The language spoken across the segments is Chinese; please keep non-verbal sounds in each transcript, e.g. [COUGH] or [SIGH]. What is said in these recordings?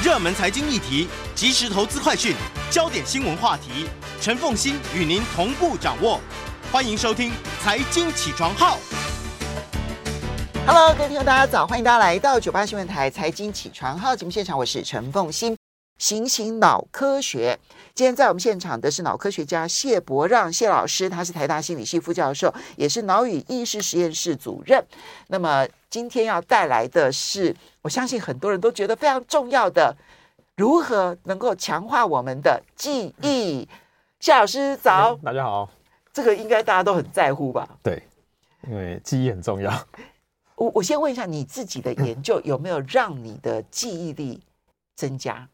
热门财经议题、即时投资快讯、焦点新闻话题，陈凤馨与您同步掌握。欢迎收听《财经起床号》。Hello，各位听众，大家早！欢迎大家来到九八新闻台《财经起床号》节目现场，我是陈凤馨。行行脑科学，今天在我们现场的是脑科学家谢伯让谢老师，他是台大心理系副教授，也是脑与意识实验室主任。那么今天要带来的是，我相信很多人都觉得非常重要的，如何能够强化我们的记忆。夏老师早，大家好。这个应该大家都很在乎吧？对，因为记忆很重要。[LAUGHS] 我我先问一下，你自己的研究有没有让你的记忆力增加？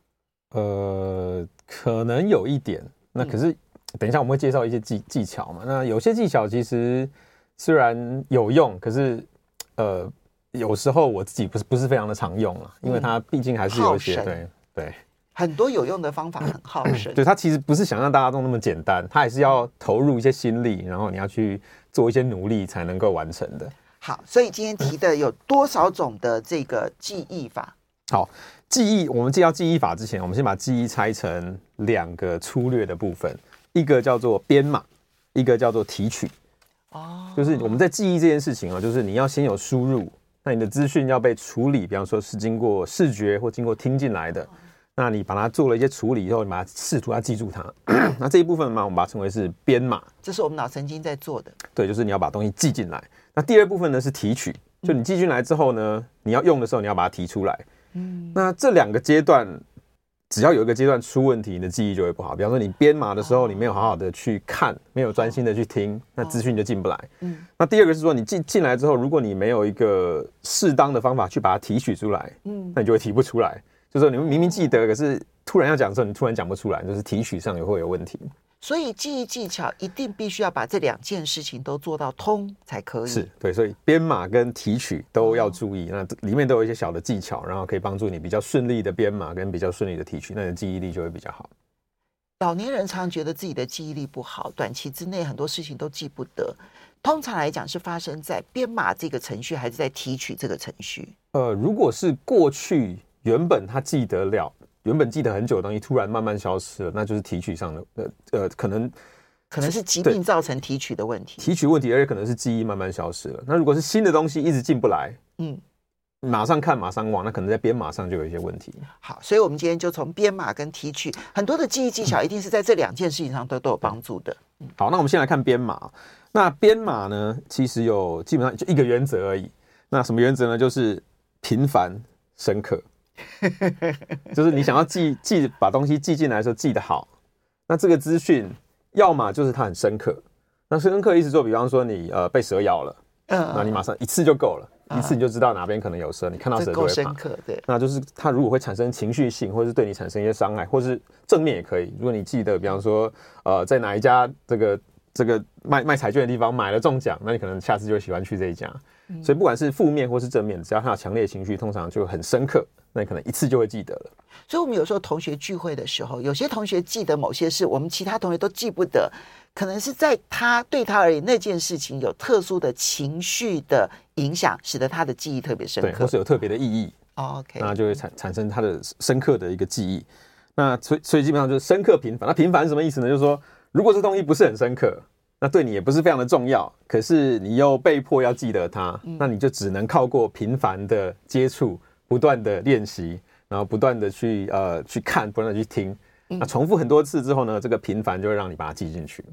呃，可能有一点。那可是，等一下我们会介绍一些技技巧嘛。那有些技巧其实虽然有用，可是呃，有时候我自己不是不是非常的常用了，因为它毕竟还是有一些对对很多有用的方法很耗神。对，[LAUGHS] 它其实不是想让大家都那么简单，它还是要投入一些心力，然后你要去做一些努力才能够完成的。好，所以今天提的有多少种的这个记忆法？好。记忆，我们介绍记忆法之前，我们先把记忆拆成两个粗略的部分，一个叫做编码，一个叫做提取。哦，就是我们在记忆这件事情啊，就是你要先有输入，那你的资讯要被处理，比方说是经过视觉或经过听进来的，那你把它做了一些处理以后，你把它试图要记住它，[CLEARS THROAT] 那这一部分嘛，我们把它称为是编码，这是我们脑神经在做的。对，就是你要把东西记进来。那第二部分呢是提取，就你记进来之后呢，你要用的时候，你要把它提出来。嗯，那这两个阶段，只要有一个阶段出问题，你的记忆就会不好。比方说，你编码的时候，你没有好好的去看，没有专心的去听，那资讯就进不来。嗯，那第二个是说，你进进来之后，如果你没有一个适当的方法去把它提取出来，嗯，那你就会提不出来。就是说，你们明明记得，可是突然要讲的时候，你突然讲不出来，就是提取上也会有问题。所以记忆技巧一定必须要把这两件事情都做到通才可以。是对，所以编码跟提取都要注意。那里面都有一些小的技巧，然后可以帮助你比较顺利的编码跟比较顺利的提取，那你的记忆力就会比较好。老年人常觉得自己的记忆力不好，短期之内很多事情都记不得。通常来讲是发生在编码这个程序，还是在提取这个程序？呃，如果是过去原本他记得了。原本记得很久的东西突然慢慢消失了，那就是提取上的呃呃，可能可能是疾病造成提取的问题，提取问题，而且可能是记忆慢慢消失了。那如果是新的东西一直进不来，嗯，马上看马上忘，那可能在编码上就有一些问题。好，所以我们今天就从编码跟提取很多的记忆技巧，一定是在这两件事情上都都有帮助的。嗯，好，那我们先来看编码。那编码呢，其实有基本上就一个原则而已。那什么原则呢？就是频繁深刻。[LAUGHS] 就是你想要记记把东西记进来的时候记得好，那这个资讯要么就是它很深刻，那深刻意思做，比方说你呃被蛇咬了，嗯，那你马上一次就够了，一次你就知道哪边可能有蛇，你看到蛇就会怕。深刻，对。那就是它如果会产生情绪性，或者是对你产生一些伤害，或是正面也可以。如果你记得，比方说呃在哪一家这个这个卖卖彩券的地方买了中奖，那你可能下次就会喜欢去这一家。所以不管是负面或是正面，只要它有强烈情绪，通常就很深刻，那你可能一次就会记得了。所以，我们有时候同学聚会的时候，有些同学记得某些事，我们其他同学都记不得，可能是在他对他而言那件事情有特殊的情绪的影响，使得他的记忆特别深刻，对，或是有特别的意义。OK，那就会产产生他的深刻的一个记忆。那所以所以基本上就是深刻频繁。那频繁是什么意思呢？就是说，如果这东西不是很深刻。那对你也不是非常的重要，可是你又被迫要记得它，嗯、那你就只能靠过频繁的接触、不断的练习，然后不断的去呃去看、不断的去听，那重复很多次之后呢，这个频繁就会让你把它记进去。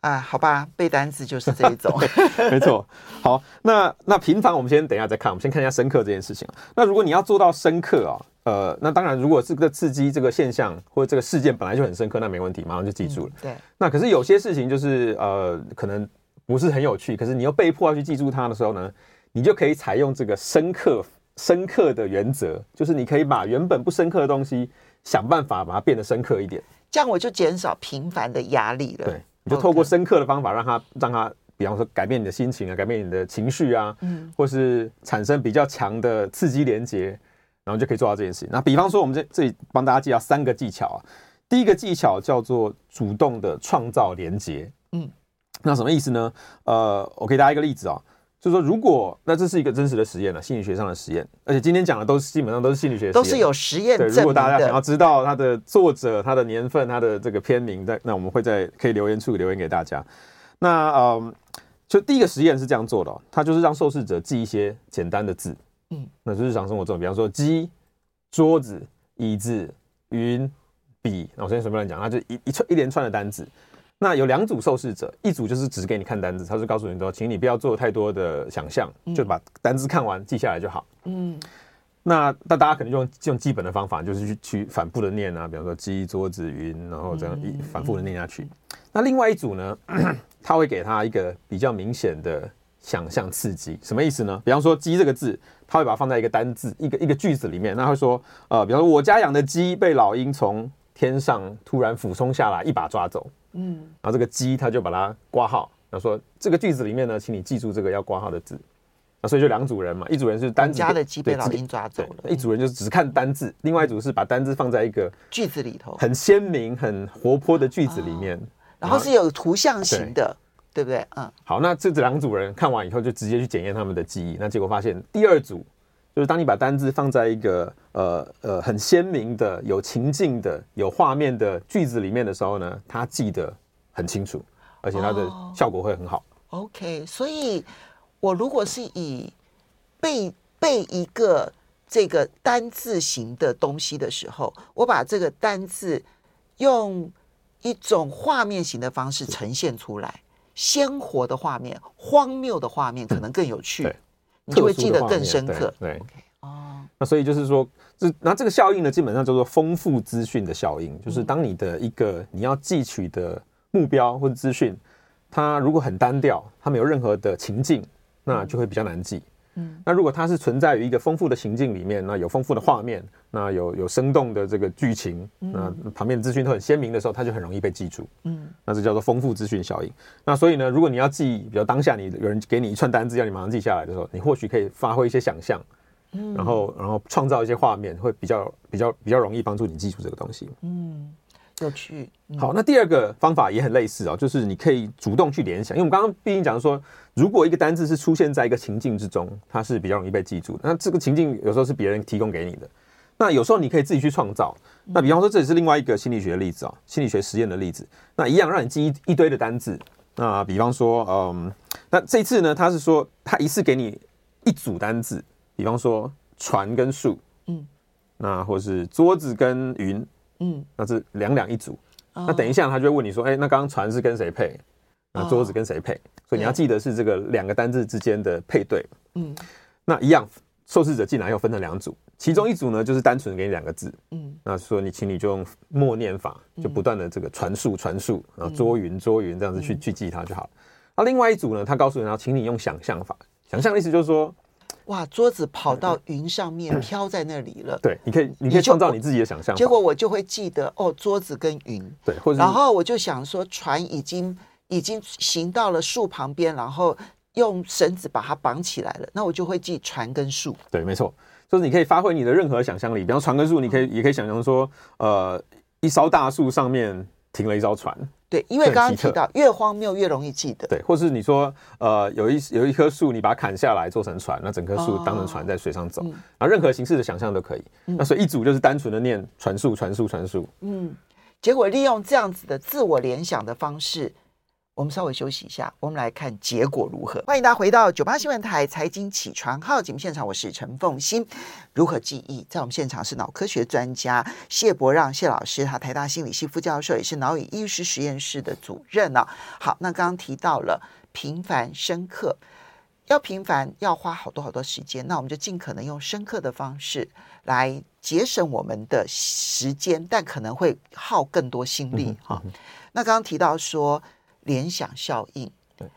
啊，好吧，背单词就是这一种，[LAUGHS] 没错。好，那那频繁我们先等一下再看，我们先看一下深刻这件事情。那如果你要做到深刻啊、哦。呃，那当然，如果这个刺激这个现象或者这个事件本来就很深刻，那没问题，马上就记住了。嗯、对。那可是有些事情就是呃，可能不是很有趣，可是你又被迫要去记住它的时候呢，你就可以采用这个深刻深刻的原则，就是你可以把原本不深刻的东西想办法把它变得深刻一点，这样我就减少频繁的压力了。对，你就透过深刻的方法让它让它，比方说改变你的心情啊，改变你的情绪啊，嗯，或是产生比较强的刺激连接。然后就可以做到这件事情。那比方说，我们这这里帮大家介绍三个技巧啊。第一个技巧叫做主动的创造连接。嗯，那什么意思呢？呃，我给大家一个例子啊，就是说，如果那这是一个真实的实验了，心理学上的实验，而且今天讲的都是基本上都是心理学实验，都是有实验证明的。如果大家想要知道它的作者、它的年份、它的这个片名，在那我们会在可以留言处留言给大家。那嗯，就第一个实验是这样做的，它就是让受试者记一些简单的字，嗯，那就日常生活中，比方说鸡、桌子、椅子、云、笔，那我先随便乱讲，它就一一串一连串的单字。那有两组受试者，一组就是只给你看单子，他就告诉你说，请你不要做太多的想象，就把单子看完记下来就好。嗯，那那大家可能用用基本的方法，就是去去反复的念啊，比方说鸡、桌子、云，然后这样一反复的念下去。那另外一组呢，[CLEARS THROAT] 他会给他一个比较明显的想象刺激，什么意思呢？比方说鸡这个字，他会把它放在一个单字、一个一个句子里面，那会说，呃，比方说我家养的鸡被老鹰从天上突然俯冲下来，一把抓走。嗯，然后这个鸡他就把它挂号，然后说这个句子里面呢，请你记住这个要挂号的字。那所以就两组人嘛，一组人是单字，家的鸡被老鹰抓走了，一组人就是只看单字，另外一组是把单字放在一个句子里头，很鲜明、很活泼的句子里面，然后是有图像型的，对不对？嗯，好，那这两组人看完以后就直接去检验他们的记忆，那结果发现第二组就是当你把单字放在一个呃呃很鲜明的、有情境的、有画面的句子里面的时候呢，他记得很清楚，而且它的效果会很好。Oh, OK，所以我如果是以背背一个这个单字型的东西的时候，我把这个单字用一种画面型的方式呈现出来，鲜活的画面、荒谬的画面可能更有趣。嗯你就会记得更深刻。对，哦，那所以就是说，这那这个效应呢，基本上叫做丰富资讯的效应。就是当你的一个你要记取的目标或者资讯，它如果很单调，它没有任何的情境，那就会比较难记。嗯，那如果它是存在于一个丰富的情境里面，那有丰富的画面，那有有生动的这个剧情，那旁边的资讯都很鲜明的时候，它就很容易被记住。嗯，那这叫做丰富资讯效应。那所以呢，如果你要记，比如当下你有人给你一串单字，要你马上记下来的时候，你或许可以发挥一些想象，嗯，然后然后创造一些画面，会比较比较比较容易帮助你记住这个东西。嗯。有趣。好，那第二个方法也很类似哦，就是你可以主动去联想，因为我们刚刚毕竟讲说，如果一个单字是出现在一个情境之中，它是比较容易被记住。那这个情境有时候是别人提供给你的，那有时候你可以自己去创造。那比方说，这也是另外一个心理学的例子哦，心理学实验的例子。那一样让你记一一堆的单字。那比方说，嗯，那这次呢，他是说他一次给你一组单字，比方说船跟树，嗯，那或是桌子跟云。嗯，那是两两一组。那等一下，他就会问你说：“哎、欸，那刚刚船是跟谁配？那桌子跟谁配？”所以你要记得是这个两个单字之间的配对。嗯，那一样，受试者进来又分成两组，其中一组呢就是单纯给你两个字。嗯，那说你，请你就用默念法，就不断的这个传述传述，然后捉云捉云这样子去去记它就好了。那另外一组呢，他告诉你要请你用想象法，想象的意思就是说。哇，桌子跑到云上面飘在那里了。对，你可以，你可以创造你自己的想象。结果我就会记得哦，桌子跟云。对，或者然后我就想说，船已经已经行到了树旁边，然后用绳子把它绑起来了。那我就会记船跟树。对，没错，就是你可以发挥你的任何想象力，比方船跟树，你可以也可以想象说，呃，一艘大树上面停了一艘船。对，因为刚刚提到越荒谬越容易记得。对，或是你说，呃，有一有一棵树，你把它砍下来做成船，那整棵树当成船在水上走，然后任何形式的想象都可以。那所以一组就是单纯的念传述、传述、传述。嗯，结果利用这样子的自我联想的方式。我们稍微休息一下，我们来看结果如何。欢迎大家回到九八新闻台财经起床号节目现场，我是陈凤欣。如何记忆？在我们现场是脑科学专家谢伯让谢老师，他台大心理系副教授，也是脑与意识实验室的主任呢、哦。好，那刚刚提到了频繁深刻，要频繁要花好多好多时间，那我们就尽可能用深刻的方式来节省我们的时间，但可能会耗更多心力哈、嗯嗯哦。那刚刚提到说。联想效应，对。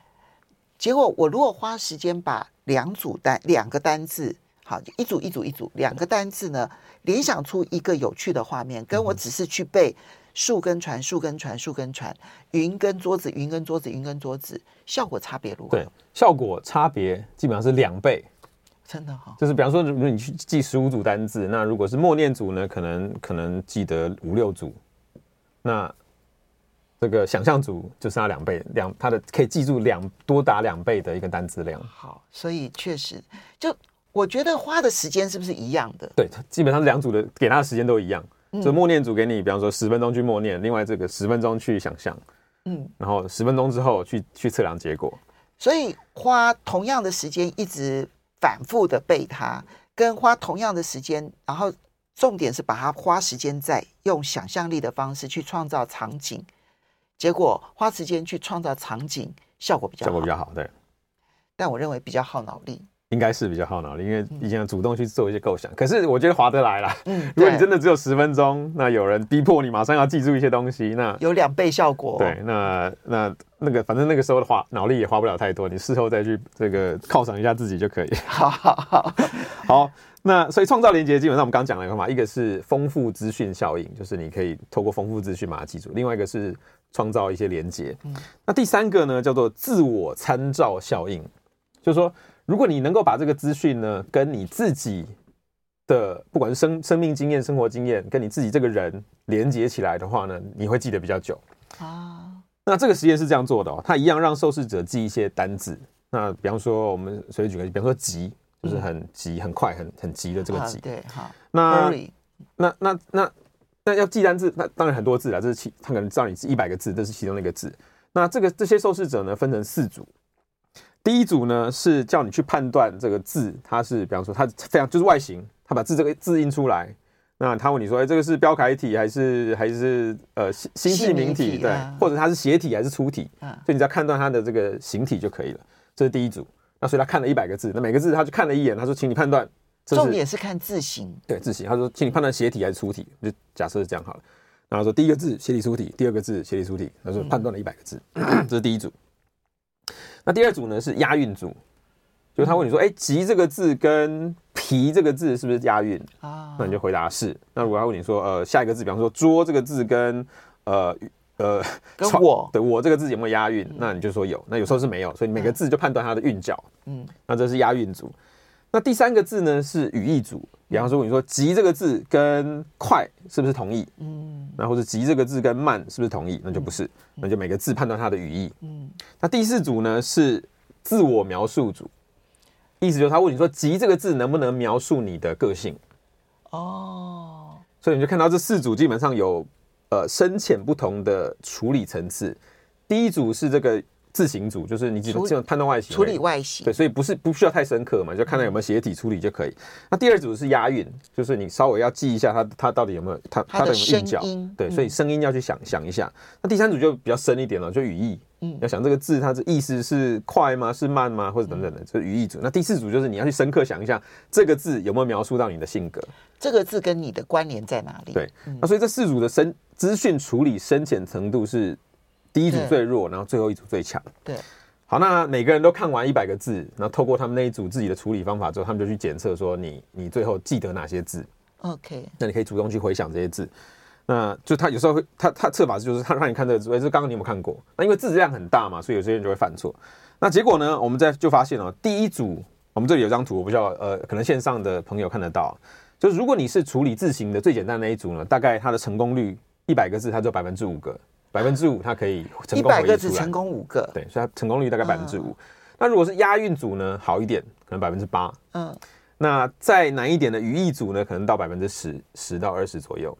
结果我如果花时间把两组单两个单字，好，一组一组一组两个单字呢，联想出一个有趣的画面，跟我只是去背树跟船、树跟船、树跟船、云跟桌子、云跟桌子、云跟桌子，效果差别如何？对，效果差别基本上是两倍，真的哈。就是比方说，如果你去记十五组单字，那如果是默念组呢，可能可能记得五六组，那。这个想象组就剩下两倍，两它的可以记住两多达两倍的一个单字量。好，所以确实，就我觉得花的时间是不是一样的？对，基本上两组的给他的时间都一样。嗯、就默念组给你，比方说十分钟去默念，另外这个十分钟去想象，嗯，然后十分钟之后去去测量结果。所以花同样的时间一直反复的背它，跟花同样的时间，然后重点是把它花时间在用想象力的方式去创造场景。结果花时间去创造场景，效果比较好，效果比较好，对。但我认为比较耗脑力，应该是比较耗脑力，因为以前要主动去做一些构想。嗯、可是我觉得划得来啦。嗯，[LAUGHS] 如果你真的只有十分钟，那有人逼迫你马上要记住一些东西，那有两倍效果。对，那那那个反正那个时候的话，脑力也花不了太多，你事后再去这个犒赏一下自己就可以。好好好，好。[LAUGHS] 那所以创造连接，基本上我们刚刚讲了一个嘛，一个是丰富资讯效应，就是你可以透过丰富资讯把它记住；另外一个是创造一些连接。嗯，那第三个呢，叫做自我参照效应，就是说，如果你能够把这个资讯呢，跟你自己的不管是生生命经验、生活经验，跟你自己这个人连接起来的话呢，你会记得比较久啊。那这个实验是这样做的哦，它一样让受试者记一些单字。那比方说，我们随便举个例，比方说“急”。就是很急、很快、很很急的这个急。对，好。那那那那那要记单字，那当然很多字了。这是其他可能知道你是一百个字，这是其中的一个字。那这个这些受试者呢，分成四组。第一组呢是叫你去判断这个字，它是比方说它非常就是外形，它把字这个字印出来。那他问你说，哎，这个是标楷体还是还是呃新新细明体？对，或者它是斜体还是粗体？嗯，所以你只要判断它的这个形体就可以了。这是第一组。那所以他看了一百个字，那每个字他就看了一眼，他说：“请你判断。”重点是看字形。对，字形。他说：“请你判断斜体还是粗体。”就假设是这样好了。然后说第一个字斜体粗体，第二个字斜体粗体。他说判断了一百个字，嗯、这是第一组。那第二组呢是押韵组，就是他问你说：“哎，急这个字跟皮这个字是不是押韵？”啊，那你就回答是。那如果他问你说：“呃，下一个字，比方说桌这个字跟呃。”呃，跟我对我这个字有没有押韵？那你就说有。那有时候是没有，所以每个字就判断它的韵脚。嗯，那这是押韵组。那第三个字呢是语义组。比方说，你说“急”这个字跟“快”是不是同义？嗯，那或者“急”这个字跟“慢”是不是同义？那就不是。那就每个字判断它的语义。嗯，那第四组呢是自我描述组，意思就是他问你说“急”这个字能不能描述你的个性？哦，所以你就看到这四组基本上有。呃，深浅不同的处理层次。第一组是这个字形组，就是你只能判断外形，处理外形。对，所以不是不需要太深刻嘛，就看到有没有斜体处理就可以。那第二组是押韵，就是你稍微要记一下它它到底有没有它它的韵脚。对，所以声音要去想想一下。那第三组就比较深一点了，就语义。嗯，要想这个字它的意思是快吗？是慢吗？或者等等的，这语义组。那第四组就是你要去深刻想一下这个字有没有描述到你的性格，这个字跟你的关联在哪里？对，那所以这四组的深。资讯处理深浅程度是第一组最弱，然后最后一组最强。对，好，那每个人都看完一百个字，然后透过他们那一组自己的处理方法之后，他们就去检测说你你最后记得哪些字。OK，那你可以主动去回想这些字。那就他有时候会他他测法就是他让你看这个字，哎，这刚刚你有没有看过？那因为字量很大嘛，所以有些人就会犯错。那结果呢，我们在就发现哦，第一组我们这里有张图，我不知道呃，可能线上的朋友看得到，就是如果你是处理字形的最简单的那一组呢，大概它的成功率。一百个字，它只有百分之五个，百分之五它可以成功。一百个只成功五个，对，所以它成功率大概百分之五。那如果是押韵组呢，好一点，可能百分之八。嗯，那再难一点的语义组呢，可能到百分之十，十到二十左右。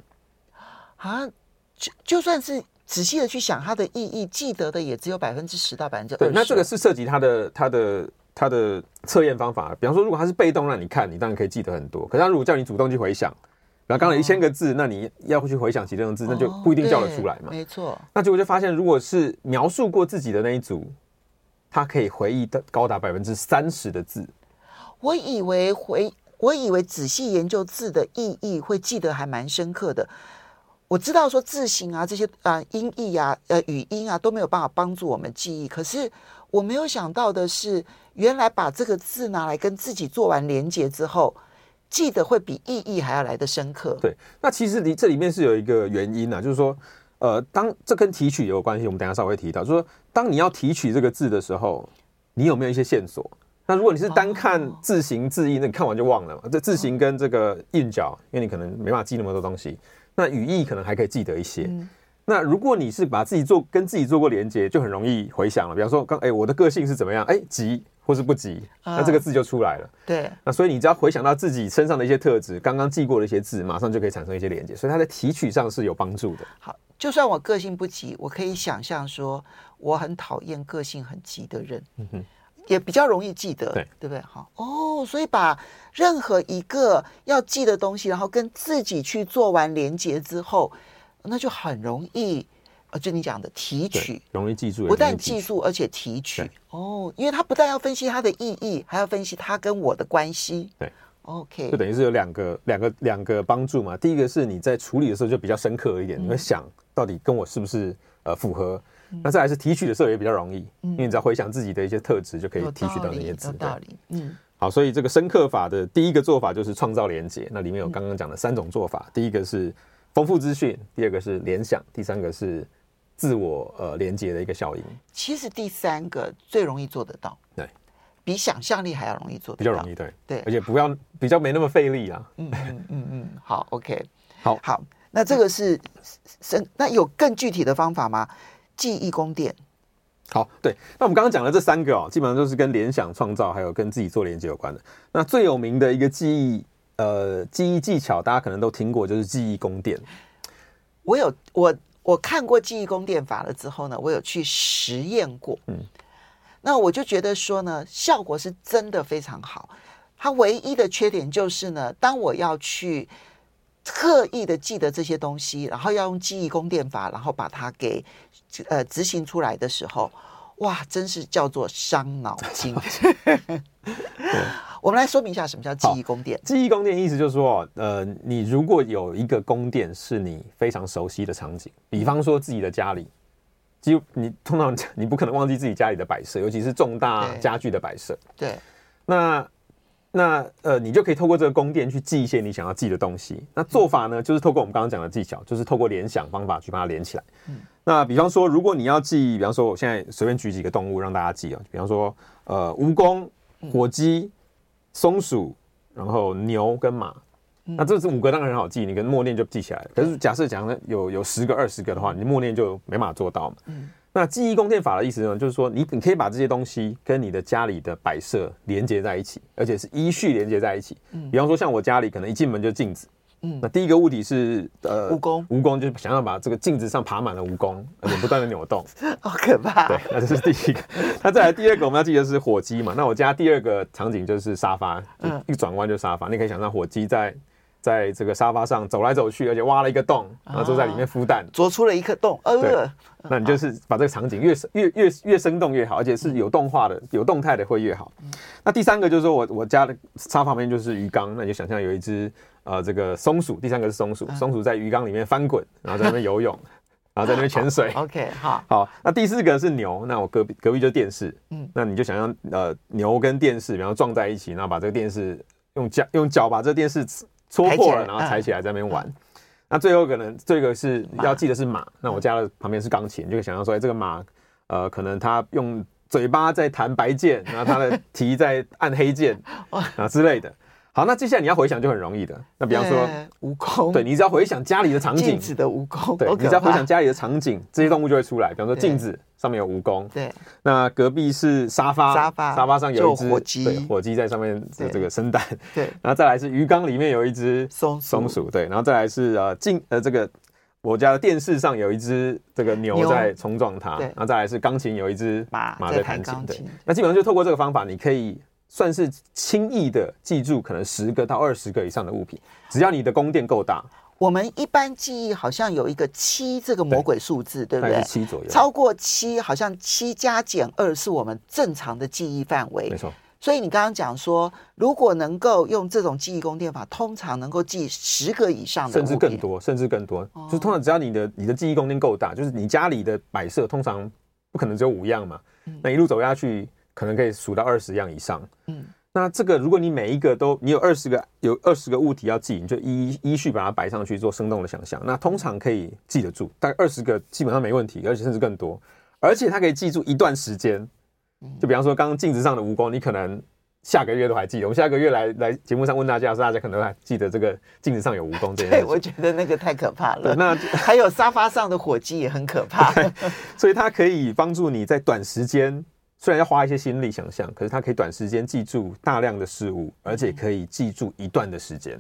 啊，就就算是仔细的去想它的意义，记得的也只有百分之十到百分之二十。对，那这个是涉及它的它的它的测验方法。比方说，如果它是被动让你看，你当然可以记得很多。可是它如果叫你主动去回想。然后刚才一千个字，那你要去回想起这种字，那就不一定叫得出来嘛。没错。那结果就发现，如果是描述过自己的那一组，他可以回忆的高达百分之三十的字。我以为回，我以为仔细研究字的意义会记得还蛮深刻的。我知道说字形啊这些啊音译啊呃语音啊都没有办法帮助我们记忆，可是我没有想到的是，原来把这个字拿来跟自己做完连结之后。记得会比意义还要来得深刻。对，那其实你这里面是有一个原因啊，就是说，呃，当这跟提取有关系，我们等下稍微提到，就是说，当你要提取这个字的时候，你有没有一些线索？那如果你是单看字形字义，那你看完就忘了嘛。这字形跟这个韵脚，因为你可能没办法记那么多东西。那语义可能还可以记得一些。那如果你是把自己做跟自己做过连接，就很容易回想了。比方说刚，哎，我的个性是怎么样？哎、欸，急或是不急，那这个字就出来了。嗯、对。那所以你只要回想到自己身上的一些特质，刚刚记过的一些字，马上就可以产生一些连接。所以它在提取上是有帮助的。好，就算我个性不急，我可以想象说我很讨厌个性很急的人，嗯哼，也比较容易记得，对对不对？好哦，所以把任何一个要记的东西，然后跟自己去做完连接之后。那就很容易，呃，就你讲的提取，容易记住，不但记住，而且提取哦，因为它不但要分析它的意义，还要分析它跟我的关系。对，OK，就等于是有两个两个两个帮助嘛。第一个是你在处理的时候就比较深刻一点，嗯、你会想到底跟我是不是呃符合。嗯、那再来是提取的时候也比较容易，嗯、因为你只要回想自己的一些特质，就可以提取到那些字。有道理，嗯。好，所以这个深刻法的第一个做法就是创造连接。那里面有刚刚讲的三种做法，嗯、第一个是。丰富资讯，第二个是联想，第三个是自我呃连接的一个效应。其实第三个最容易做得到，对，比想象力还要容易做比较容易，对对，而且不要比较没那么费力啊。嗯嗯嗯嗯，好，OK，好好，那这个是生，那有更具体的方法吗？记忆宫殿。好，对，那我们刚刚讲的这三个哦，基本上都是跟联想、创造还有跟自己做连接有关的。那最有名的一个记忆。呃，记忆技巧大家可能都听过，就是记忆宫殿。我有我我看过记忆宫殿法了之后呢，我有去实验过。嗯，那我就觉得说呢，效果是真的非常好。它唯一的缺点就是呢，当我要去刻意的记得这些东西，然后要用记忆宫殿法，然后把它给呃执行出来的时候，哇，真是叫做伤脑筋。[LAUGHS] [LAUGHS] 我们来说明一下什么叫记忆宫殿。记忆宫殿意思就是说，呃，你如果有一个宫殿是你非常熟悉的场景，比方说自己的家里，就你通常你不可能忘记自己家里的摆设，尤其是重大家具的摆设。对。那那呃，你就可以透过这个宫殿去记一些你想要记的东西。那做法呢，就是透过我们刚刚讲的技巧，就是透过联想方法去把它连起来。嗯。那比方说，如果你要记，比方说我现在随便举几个动物让大家记啊，比方说呃，蜈蚣、火鸡。松鼠，然后牛跟马，那这是五个当然很好记，你跟默念就记起来了。可是假设讲呢有有十个、二十个的话，你默念就没办法做到嘛。嗯，那记忆宫殿法的意思呢，就是说你你可以把这些东西跟你的家里的摆设连接在一起，而且是依序连接在一起。嗯，比方说像我家里可能一进门就镜子。嗯，那第一个物体是呃蜈蚣，蜈蚣就是想要把这个镜子上爬满了蜈蚣，而且不断的扭动，[LAUGHS] 好可怕。对，那这是第一个。[LAUGHS] 那再来第二个，我们要记得是火鸡嘛。那我家第二个场景就是沙发，一转弯就沙发。你可以想象火鸡在在这个沙发上走来走去，而且挖了一个洞，然后就在里面孵蛋，啄出了一颗洞。呃，那你就是把这个场景越越越越生动越好，而且是有动画的、有动态的会越好。那第三个就是说我我家的沙发旁边就是鱼缸，那你就想象有一只。呃，这个松鼠，第三个是松鼠，松鼠在鱼缸里面翻滚，然后在那边游泳，[LAUGHS] 然后在那边潜水。[LAUGHS] OK，好，好。那第四个是牛，那我隔壁隔壁就是电视，嗯，那你就想象呃牛跟电视然后撞在一起，然后把这个电视用脚用脚把这个电视戳破了，然后踩起来在那边玩。那最后可能这个是要记得是马，那我家的旁边是钢琴，就想象说，哎，这个马呃可能它用嘴巴在弹白键，然后它的 [LAUGHS] 蹄在按黑键啊之类的。好，那接下来你要回想就很容易的。那比方说蜈蚣，对，你只要回想家里的场景，镜子的蜈蚣，对，你只要回想家里的场景，这些动物就会出来。比方说镜子上面有蜈蚣，对，那隔壁是沙发，沙发。沙发上有一只火鸡，火鸡在上面的这个生蛋，对，然后再来是鱼缸里面有一只松松鼠，对，然后再来是呃镜呃这个我家的电视上有一只这个牛在冲撞它，然后再来是钢琴有一只马马在弹琴，对，那基本上就透过这个方法，你可以。算是轻易的记住可能十个到二十个以上的物品，只要你的宫殿够大。我们一般记忆好像有一个七这个魔鬼数字，对，对不对？七左右。超过七，好像七加减二是我们正常的记忆范围。没错。所以你刚刚讲说，如果能够用这种记忆宫殿法，通常能够记十个以上的，甚至更多，甚至更多。哦、就是通常只要你的你的记忆宫殿够大，就是你家里的摆设通常不可能只有五样嘛，嗯、那一路走下去。可能可以数到二十样以上。嗯，那这个如果你每一个都你有二十个有二十个物体要记，你就依依序把它摆上去做生动的想象。那通常可以记得住，大概二十个基本上没问题，而且甚至更多。而且它可以记住一段时间。就比方说刚刚镜子上的蜈蚣，你可能下个月都还记得。我们下个月来来节目上问大家，是大家可能还记得这个镜子上有蜈蚣这件事。对，我觉得那个太可怕了。那 [LAUGHS] 还有沙发上的火鸡也很可怕。所以它可以帮助你在短时间，虽然要花一些心力想象，可是它可以短时间记住大量的事物，而且可以记住一段的时间。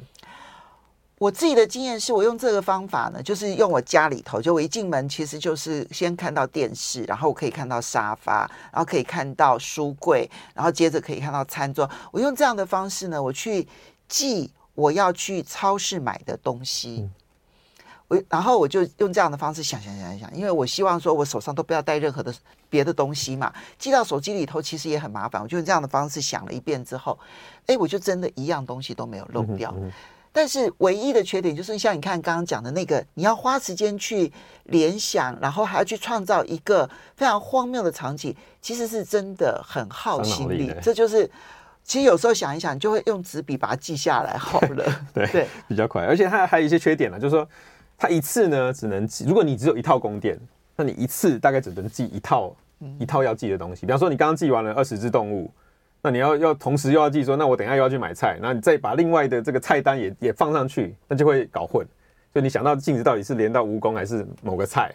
我自己的经验是我用这个方法呢，就是用我家里头，就我一进门，其实就是先看到电视，然后我可以看到沙发，然后可以看到书柜，然后接着可以看到餐桌。我用这样的方式呢，我去记我要去超市买的东西。嗯、我然后我就用这样的方式想想想想，因为我希望说我手上都不要带任何的别的东西嘛，寄到手机里头其实也很麻烦。我就用这样的方式想了一遍之后，哎，我就真的一样东西都没有漏掉。嗯但是唯一的缺点就是，像你看刚刚讲的那个，你要花时间去联想，然后还要去创造一个非常荒谬的场景，其实是真的很耗心力。这就是，其实有时候想一想，就会用纸笔把它记下来好了。[LAUGHS] 对对，比较快。而且它还有一些缺点呢，就是说，它一次呢只能记，如果你只有一套宫殿，那你一次大概只能记一套一套要记的东西。比方说，你刚刚记完了二十只动物。那你要要同时又要记说，那我等一下又要去买菜，那你再把另外的这个菜单也也放上去，那就会搞混。就你想到镜子到底是连到蜈蚣还是某个菜？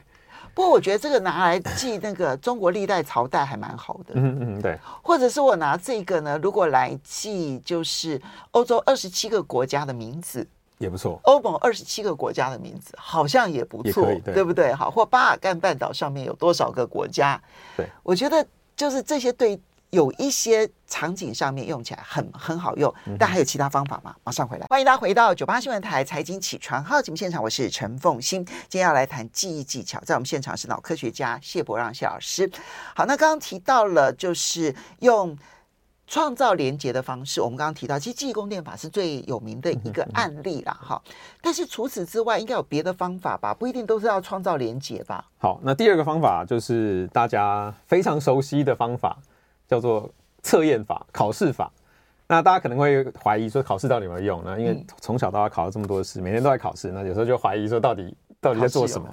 不过我觉得这个拿来记那个中国历代朝代还蛮好的。嗯嗯，对。或者是我拿这个呢，如果来记就是欧洲二十七个国家的名字也不错。欧盟二十七个国家的名字好像也不错，对，对不对？好，或巴尔干半岛上面有多少个国家？对，我觉得就是这些对。有一些场景上面用起来很很好用，但还有其他方法吗？马上回来，欢迎大家回到九八新闻台财经起床号节目现场，我是陈凤欣，今天要来谈记忆技巧，在我们现场是脑科学家谢伯让谢老师。好，那刚刚提到了就是用创造连结的方式，我们刚刚提到，其实记忆宫殿法是最有名的一个案例了哈。但是除此之外，应该有别的方法吧？不一定都是要创造连结吧？好，那第二个方法就是大家非常熟悉的方法。叫做测验法、考试法。那大家可能会怀疑说，考试到底有没有用呢？因为从小到大考了这么多次，每天都在考试，那有时候就怀疑说，到底到底在做什么？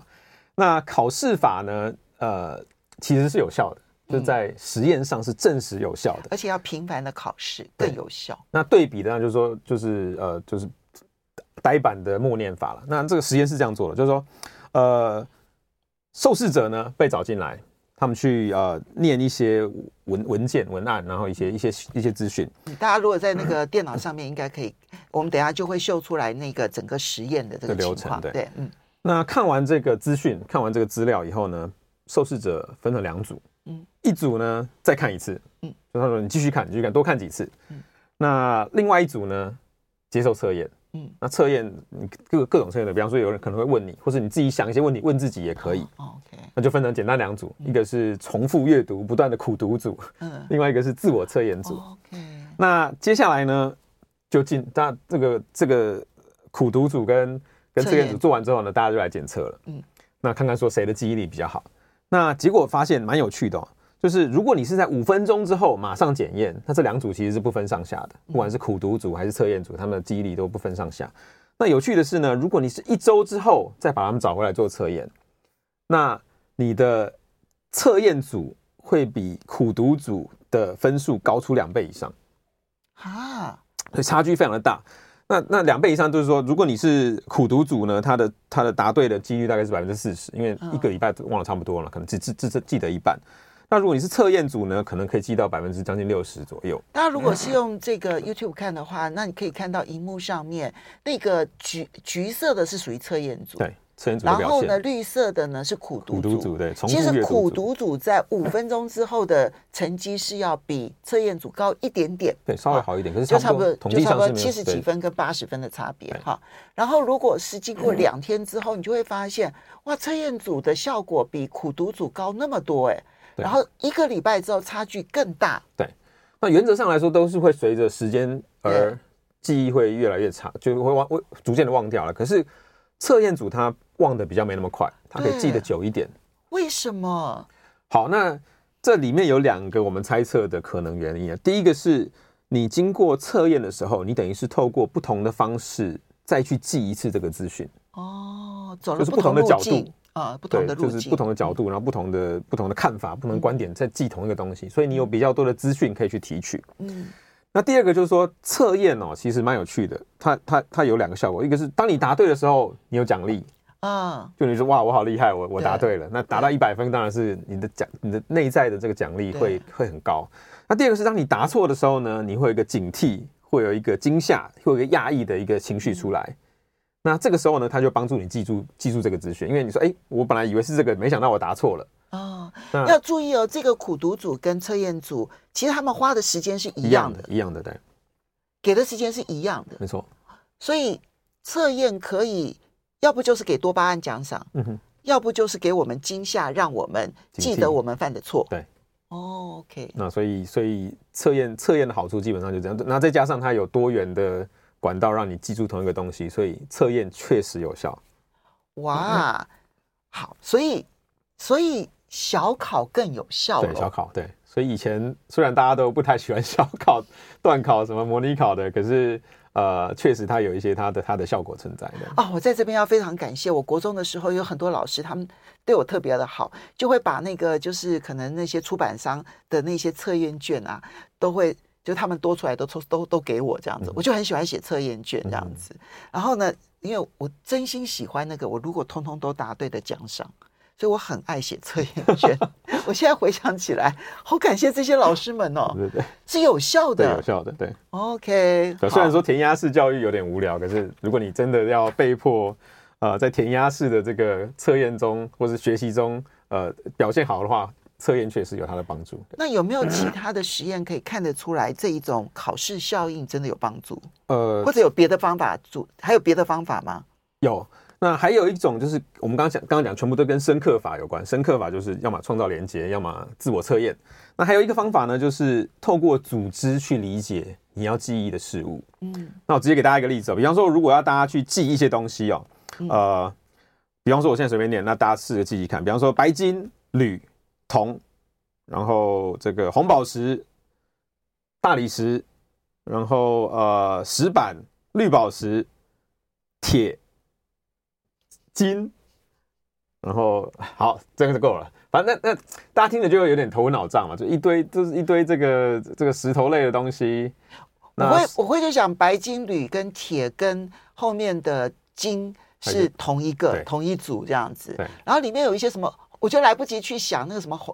那考试法呢？呃，其实是有效的，就是在实验上是证实有效的，而且要频繁的考试更有效。那对比的，就是说，就是呃，就是呆板的默念法了。那这个实验是这样做的，就是说，呃，受试者呢被找进来。他们去呃念一些文文件文案，然后一些一些一些资讯。大家如果在那个电脑上面，应该可以，我们等下就会秀出来那个整个实验的这个流程。对，对，嗯。那看完这个资讯，看完这个资料以后呢，受试者分成两组，嗯，一组呢再看一次，嗯，就他说你继续看，你继续看，多看几次，嗯。那另外一组呢，接受测验。嗯，那测验你各各种测验的，比方说有人可能会问你，或是你自己想一些问题问自己也可以。哦，OK，那就分成简单两组，一个是重复阅读、不断的苦读组，嗯，另外一个是自我测验组。OK，那接下来呢，就进那这个这个苦读组跟跟测验组做完之后呢，大家就来检测了。嗯，那看看说谁的记忆力比较好。那结果发现蛮有趣的哦。就是如果你是在五分钟之后马上检验，那这两组其实是不分上下的，不管是苦读组还是测验组，他们的记忆力都不分上下。那有趣的是呢，如果你是一周之后再把他们找回来做测验，那你的测验组会比苦读组的分数高出两倍以上啊，所以差距非常的大。那那两倍以上就是说，如果你是苦读组呢，他的他的答对的几率大概是百分之四十，因为一个礼拜忘了差不多了，可能只只只记得一半。那如果你是测验组呢，可能可以记到百分之将近六十左右。大家如果是用这个 YouTube 看的话，那你可以看到荧幕上面那个橘橘色的是属于测验组，对，测验组。然后呢，绿色的呢是苦读组，苦读对。其实苦读组在五分钟之后的成绩是要比测验组高一点点，对，稍微好一点，可是就差不多就差不多七十几分跟八十分的差别哈。然后如果是经过两天之后，你就会发现，哇，测验组的效果比苦读组高那么多哎。然后一个礼拜之后差距更大。对，那原则上来说都是会随着时间而记忆会越来越差，就会忘，会逐渐的忘掉了。可是测验组它忘得比较没那么快，它可以记得久一点。为什么？好，那这里面有两个我们猜测的可能原因啊。第一个是你经过测验的时候，你等于是透过不同的方式再去记一次这个资讯。哦，走了就是不同的角度。啊，不同的路径，就是不同的角度，然后不同的不同的看法，不同的观点，在记同一个东西，所以你有比较多的资讯可以去提取。嗯，那第二个就是说测验哦，其实蛮有趣的。它它它有两个效果，一个是当你答对的时候，你有奖励啊，就你说哇，我好厉害，我我答对了。那达到一百分，当然是你的奖，你的内在的这个奖励会会很高。那第二个是当你答错的时候呢，你会有一个警惕，会有一个惊吓，会有一个讶异的一个情绪出来。嗯、那这个时候呢，他就帮助你记住记住这个资讯，因为你说，哎，我本来以为是这个，没想到我答错了。哦，要注意哦，这个苦读组跟测验组，其实他们花的时间是一样的，一样的，对，给的时间是一样的，没错。所以测验可以，要不就是给多巴胺奖赏，嗯哼，要不就是给我们惊吓，让我们记得我们犯的错，对。哦，OK。那所以，所以测验测验的好处基本上就这样，那再加上它有多元的管道让你记住同一个东西，所以测验确实有效。哇，嗯、好，所以，所以。小考更有效。对，小考对，所以以前虽然大家都不太喜欢小考、段考、什么模拟考的，可是呃，确实它有一些它的它的效果存在的。哦，我在这边要非常感谢，我国中的时候有很多老师，他们对我特别的好，就会把那个就是可能那些出版商的那些测验卷啊，都会就他们多出来都都都 [LAUGHS] 都给我这样子，嗯、我就很喜欢写测验卷这样子。嗯、然后呢，因为我真心喜欢那个，我如果通通都答对的奖赏。所以我很爱写测验卷，[LAUGHS] 我现在回想起来，好感谢这些老师们哦，对对，是有效的，有效的，对。OK，虽然说填鸭式教育有点无聊，可是如果你真的要被迫，呃，在填鸭式的这个测验中或是学习中，呃，表现好的话，测验确实有它的帮助。那有没有其他的实验可以看得出来这一种考试效应真的有帮助？呃，或者有别的方法做？还有别的方法吗？有。那还有一种就是我们刚刚讲，刚刚讲全部都跟深刻法有关。深刻法就是要么创造连接，要么自我测验。那还有一个方法呢，就是透过组织去理解你要记忆的事物。嗯，那我直接给大家一个例子哦，比方说，如果要大家去记一些东西哦，呃，比方说我现在随便念，那大家试着记记看。比方说白金、铝、铜，然后这个红宝石、大理石，然后呃石板、绿宝石、铁。金，然后好，这个就够了。反正那那大家听着就会有点头昏脑胀嘛，就一堆就是一堆这个这个石头类的东西。我会我会就想白金、铝跟铁跟后面的金是同一个同一组这样子。对。然后里面有一些什么，我就来不及去想那个什么红，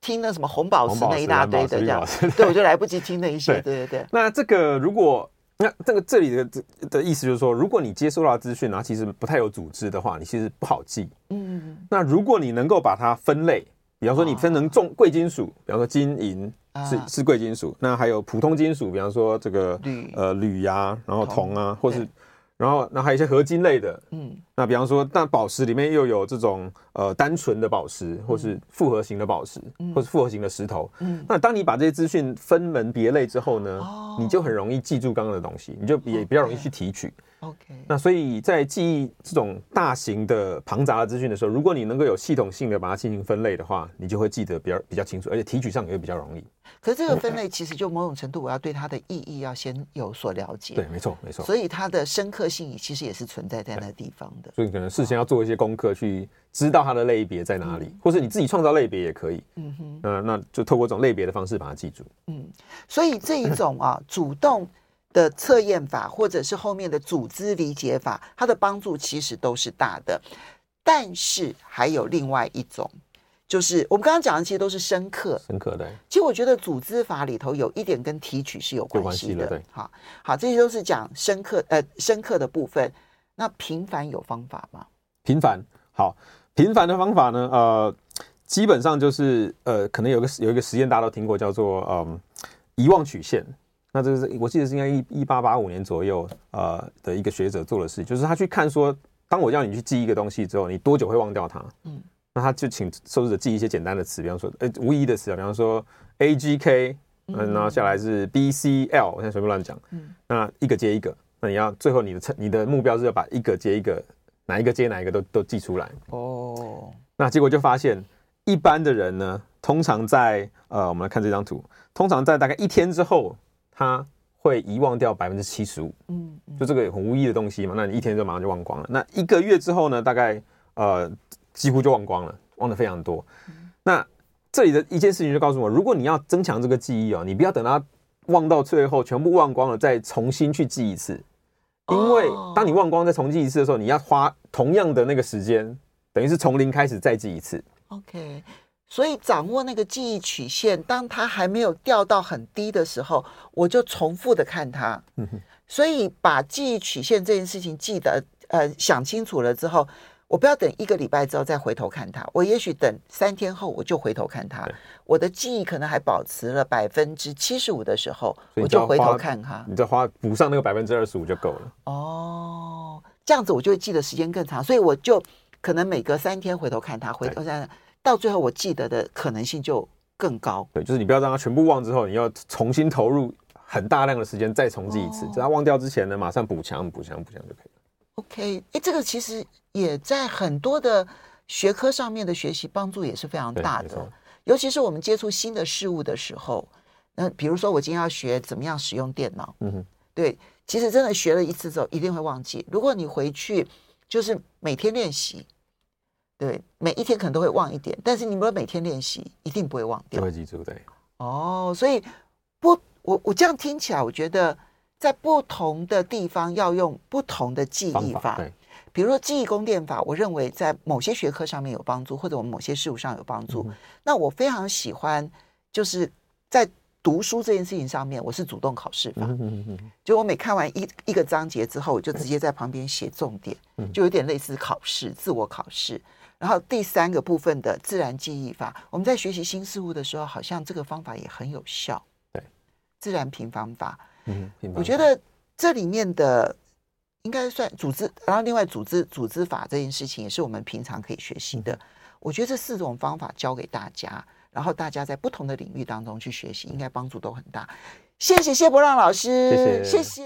听那什么红宝石那一大堆的这样。对，我就来不及听那一些。对对对。那这个如果。那这个这里的的的意思就是说，如果你接收到资讯，然后其实不太有组织的话，你其实不好记。嗯。那如果你能够把它分类，比方说你分成重贵金属，比方说金银是是贵金属，那还有普通金属，比方说这个铝呃铝呀，然后铜啊，或是。然后，那还有一些合金类的，嗯，那比方说，但宝石里面又有这种呃单纯的宝石，或是复合型的宝石，嗯、或是复合型的石头，嗯，那当你把这些资讯分门别类之后呢，哦、你就很容易记住刚刚的东西，你就也比较容易去提取。OK，那所以在记忆这种大型的庞杂的资讯的时候，如果你能够有系统性的把它进行分类的话，你就会记得比较比较清楚，而且提取上也会比较容易。可是这个分类其实就某种程度，我要对它的意义要先有所了解。对，没错，没错。所以它的深刻性其实也是存在在那地方的。所以可能事先要做一些功课，去知道它的类别在哪里，嗯、或是你自己创造类别也可以。嗯哼。呃，那就透过这种类别的方式把它记住。嗯，所以这一种啊，主动。的测验法，或者是后面的组织理解法，它的帮助其实都是大的。但是还有另外一种，就是我们刚刚讲的，其实都是深刻、深刻的。其实我觉得组织法里头有一点跟提取是有关系的。好，好，这些都是讲深刻，呃，深刻的部分。那平凡有方法吗？平凡，好，平凡的方法呢？呃，基本上就是呃，可能有个有一个实验大家都听过，叫做嗯，遗忘曲线。那这是我记得是应该一一八八五年左右，呃的一个学者做的事，就是他去看说，当我要你去记一个东西之后，你多久会忘掉它？嗯，那他就请受试者记一些简单的词，比方说，呃，无意义的词啊，比方说 A G K，嗯，然后下来是 B C L，我现在随便乱讲，嗯，那一个接一个，那你要最后你的成你的目标是要把一个接一个，哪一个接哪一个都都记出来。哦，那结果就发现，一般的人呢，通常在呃，我们来看这张图，通常在大概一天之后。他会遗忘掉百分之七十五，嗯，就这个很无意的东西嘛，那你一天就马上就忘光了。那一个月之后呢，大概呃几乎就忘光了，忘的非常多。嗯、那这里的一件事情就告诉我，如果你要增强这个记忆哦，你不要等它忘到最后全部忘光了，再重新去记一次。因为当你忘光再重记一次的时候，你要花同样的那个时间，等于是从零开始再记一次。OK，所以掌握那个记忆曲线，当它还没有掉到很低的时候，我就重复的看它。嗯哼。所以把记忆曲线这件事情记得呃想清楚了之后。我不要等一个礼拜之后再回头看它，我也许等三天后我就回头看它。我的记忆可能还保持了百分之七十五的时候，我就回头看它。你再花补上那个百分之二十五就够了。哦，这样子我就会记得时间更长，所以我就可能每隔三天回头看它，回头看，到最后我记得的可能性就更高。对，就是你不要让它全部忘之后，你要重新投入很大量的时间再重记一次，在它忘掉之前呢，马上补强、补强、补强就可以了。OK，哎，这个其实也在很多的学科上面的学习帮助也是非常大的，尤其是我们接触新的事物的时候，那比如说我今天要学怎么样使用电脑，嗯哼，对，其实真的学了一次之后一定会忘记。如果你回去就是每天练习，对，每一天可能都会忘一点，但是你如果每天练习，一定不会忘掉，都会记住，对。哦，所以不，我我这样听起来，我觉得。在不同的地方要用不同的记忆法，对，比如说记忆宫殿法，我认为在某些学科上面有帮助，或者我们某些事物上有帮助。嗯、那我非常喜欢，就是在读书这件事情上面，我是主动考试法。嗯、就我每看完一一个章节之后，我就直接在旁边写重点，嗯、就有点类似考试，自我考试。然后第三个部分的自然记忆法，我们在学习新事物的时候，好像这个方法也很有效。对，自然平方法。嗯，我觉得这里面的应该算组织，然后另外组织组织法这件事情也是我们平常可以学习的。我觉得这四种方法教给大家，然后大家在不同的领域当中去学习，应该帮助都很大。谢谢谢伯让老师，谢谢。谢谢。